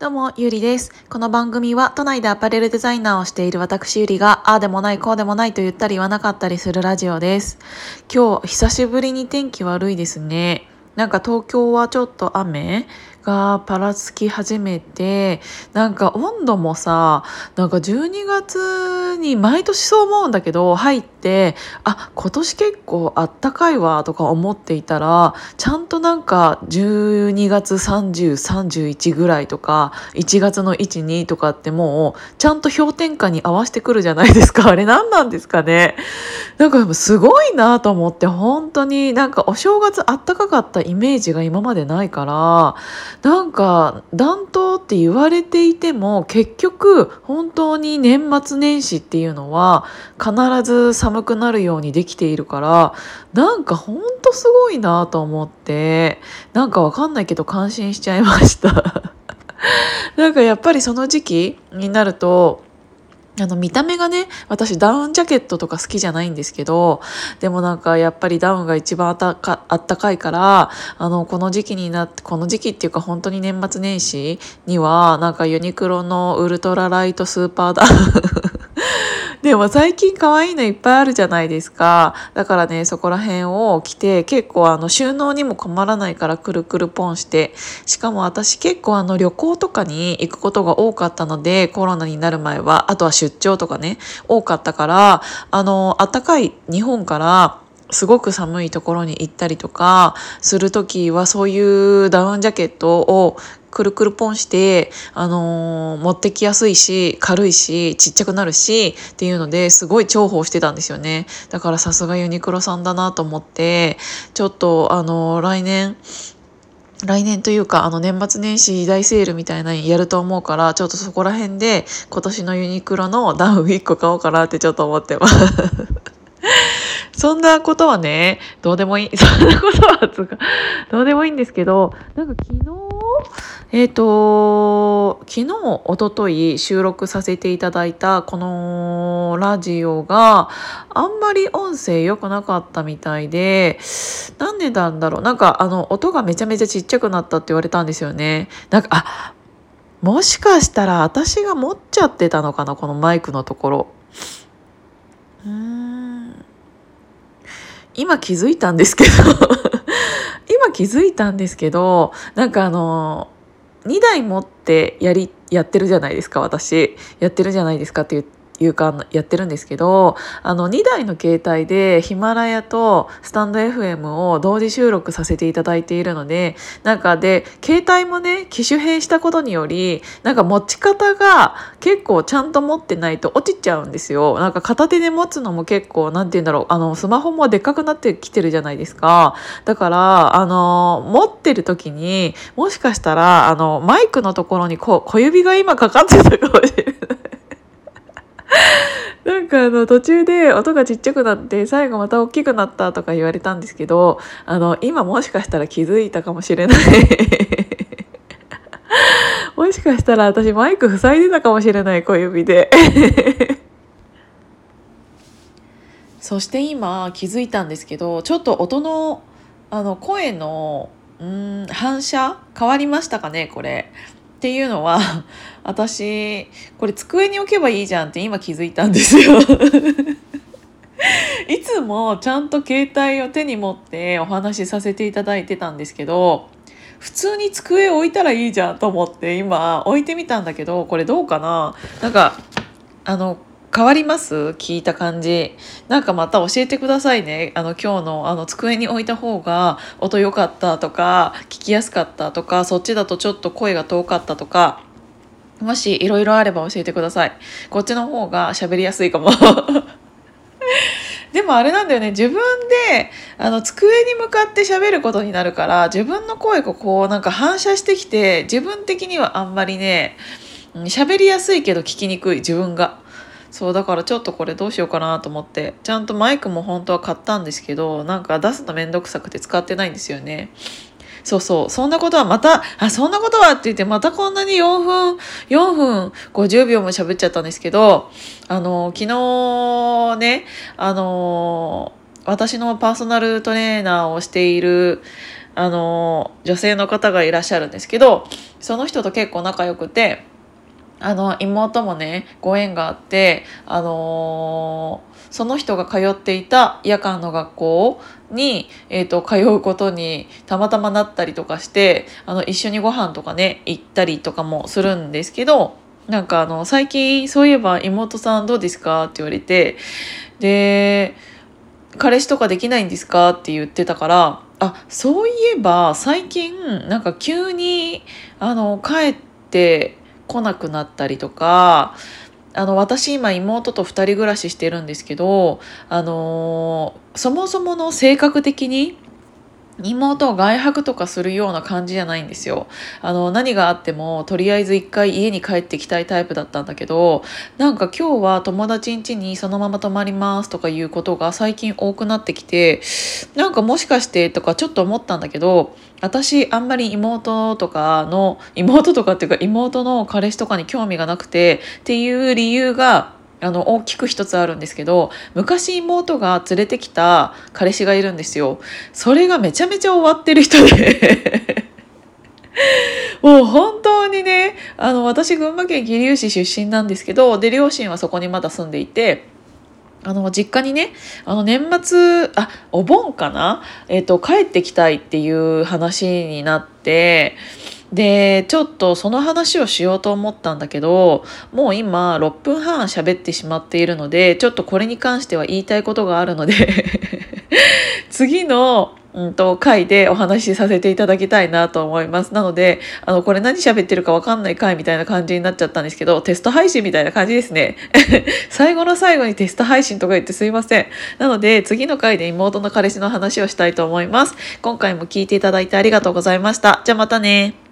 どうも、ゆりです。この番組は都内でアパレルデザイナーをしている私ゆりが、ああでもない、こうでもないと言ったり言わなかったりするラジオです。今日、久しぶりに天気悪いですね。なんか東京はちょっと雨がぱらつき始めて、なんか温度もさ、なんか12月に毎年そう思うんだけど、入って、あ、今年結構あったかいわとか思っていたら、ちゃんとなんか12月30、31ぐらいとか、1月の1、2とかってもう、ちゃんと氷点下に合わせてくるじゃないですか。あれ何なんですかね。なんかすごいなと思って、本当になんかお正月あったかかったイメージが今までないから、なんか暖冬って言われていても結局本当に年末年始っていうのは必ず寒寒くなるようにできているからなんか本当すごいなと思ってなんかわかんないけど感心しちゃいました。なんかやっぱりその時期になるとあの見た目がね私ダウンジャケットとか好きじゃないんですけどでもなんかやっぱりダウンが一番あったかあったかいからあのこの時期になってこの時期っていうか本当に年末年始にはなんかユニクロのウルトラライトスーパーダウンでも最近可愛いのいっぱいあるじゃないですか。だからね、そこら辺を着て、結構あの収納にも困らないからくるくるポンして、しかも私結構あの旅行とかに行くことが多かったので、コロナになる前は、あとは出張とかね、多かったから、あの、暖かい日本から、すごく寒いところに行ったりとかするときはそういうダウンジャケットをくるくるポンして、あのー持ってきやすいし軽いしちっちゃくなるしっていうのですごい重宝してたんですよねだからさすがユニクロさんだなと思ってちょっとあのー来年来年というかあの年末年始大セールみたいなのやると思うからちょっとそこら辺で今年のユニクロのダウン1個買おうかなってちょっと思ってます。そんなことはね、どうでもいい。そんなことは、つか、どうでもいいんですけど、なんか昨日、えっ、と、昨日、おととい収録させていただいたこのラジオがあんまり音声良くなかったみたいで、なんでなんだろう。なんかあの、音がめちゃめちゃちっちゃくなったって言われたんですよね。なんか、あ、もしかしたら私が持っちゃってたのかな、このマイクのところ。うーん。今気づいたんですけど 今気づいたんですけどなんかあの2台持ってやりやってるじゃないですか私。やってるじゃないですかっていうかやってるんですけどあの2台の携帯でヒマラヤとスタンド FM を同時収録させていただいているのでなんかで携帯もね機種変したことによりなんか持ち方が結構ちゃんと持ってないと落ちちゃうんですよ。なんか片手で持つのも結構なんて言うんだろうあのスマホもでっかくなってきてるじゃないですか。だからあの持ってる時にもしかしたらあのマイクのところにこ小指が今かかってたかもしれない。なんかあの途中で音がちっちゃくなって最後また大きくなったとか言われたんですけどあの今もしかしたら気づいたかもしれない。もしかしたら私マイク塞いでたかもしれない小指で。そして今気づいたんですけどちょっと音のあの声のうん反射変わりましたかねこれ。っていうのは 私これ机に置けばいいじゃんって今気づいたんですよ。いつもちゃんと携帯を手に持ってお話しさせていただいてたんですけど普通に机置いたらいいじゃんと思って今置いてみたんだけどこれどうかな？なんかあの変わります？聞いた感じ。なんかまた教えてくださいね。あの今日のあの机に置いた方が音良かったとか聞きやすかったとかそっちだとちょっと声が遠かったとかもしいろいろあれば教えてください。こっちの方が喋りやすいかも。でもあれなんだよね。自分であの机に向かって喋ることになるから自分の声がこうなんか反射してきて自分的にはあんまりね喋りやすいけど聞きにくい自分が。そうだからちょっとこれどうしようかなと思ってちゃんとマイクも本当は買ったんですけどなんか出すのめんどくさくて使ってないんですよね。そうそうそんなことはまたあそんなことはって言ってまたこんなに4分4分50秒も喋っちゃったんですけどあの昨日ねあの私のパーソナルトレーナーをしているあの女性の方がいらっしゃるんですけどその人と結構仲良くてあの妹もねご縁があってあのーその人が通っていた夜間の学校に、えーと、通うことにたまたまなったりとかしてあの一緒にご飯とかね行ったりとかもするんですけどなんかあの最近そういえば妹さんどうですかって言われてで彼氏とかできないんですかって言ってたからあそういえば最近なんか急にあの帰って来なくなったりとかあの私今妹と2人暮らししてるんですけどあのそもそもの性格的に妹を外泊とかするような感じじゃないんですよ。あの、何があっても、とりあえず一回家に帰ってきたいタイプだったんだけど、なんか今日は友達ん家にそのまま泊まりますとかいうことが最近多くなってきて、なんかもしかしてとかちょっと思ったんだけど、私あんまり妹とかの、妹とかっていうか妹の彼氏とかに興味がなくてっていう理由があの大きく一つあるんですけど昔妹が連れてきた彼氏がいるんですよ。それがめちゃめちゃ終わってる人で。もう本当にねあの私群馬県桐生市出身なんですけどで両親はそこにまだ住んでいてあの実家にねあの年末あお盆かな、えーと帰ってきたいっていう話になってでちょっとその話をしようと思ったんだけどもう今6分半喋ってしまっているのでちょっとこれに関しては言いたいことがあるので 次のうんと回でお話しさせていただきたいなと思います。なので、あの、これ何喋ってるかわかんない回みたいな感じになっちゃったんですけど、テスト配信みたいな感じですね。最後の最後にテスト配信とか言ってすいません。なので、次の回で妹の彼氏の話をしたいと思います。今回も聞いていただいてありがとうございました。じゃあまたね。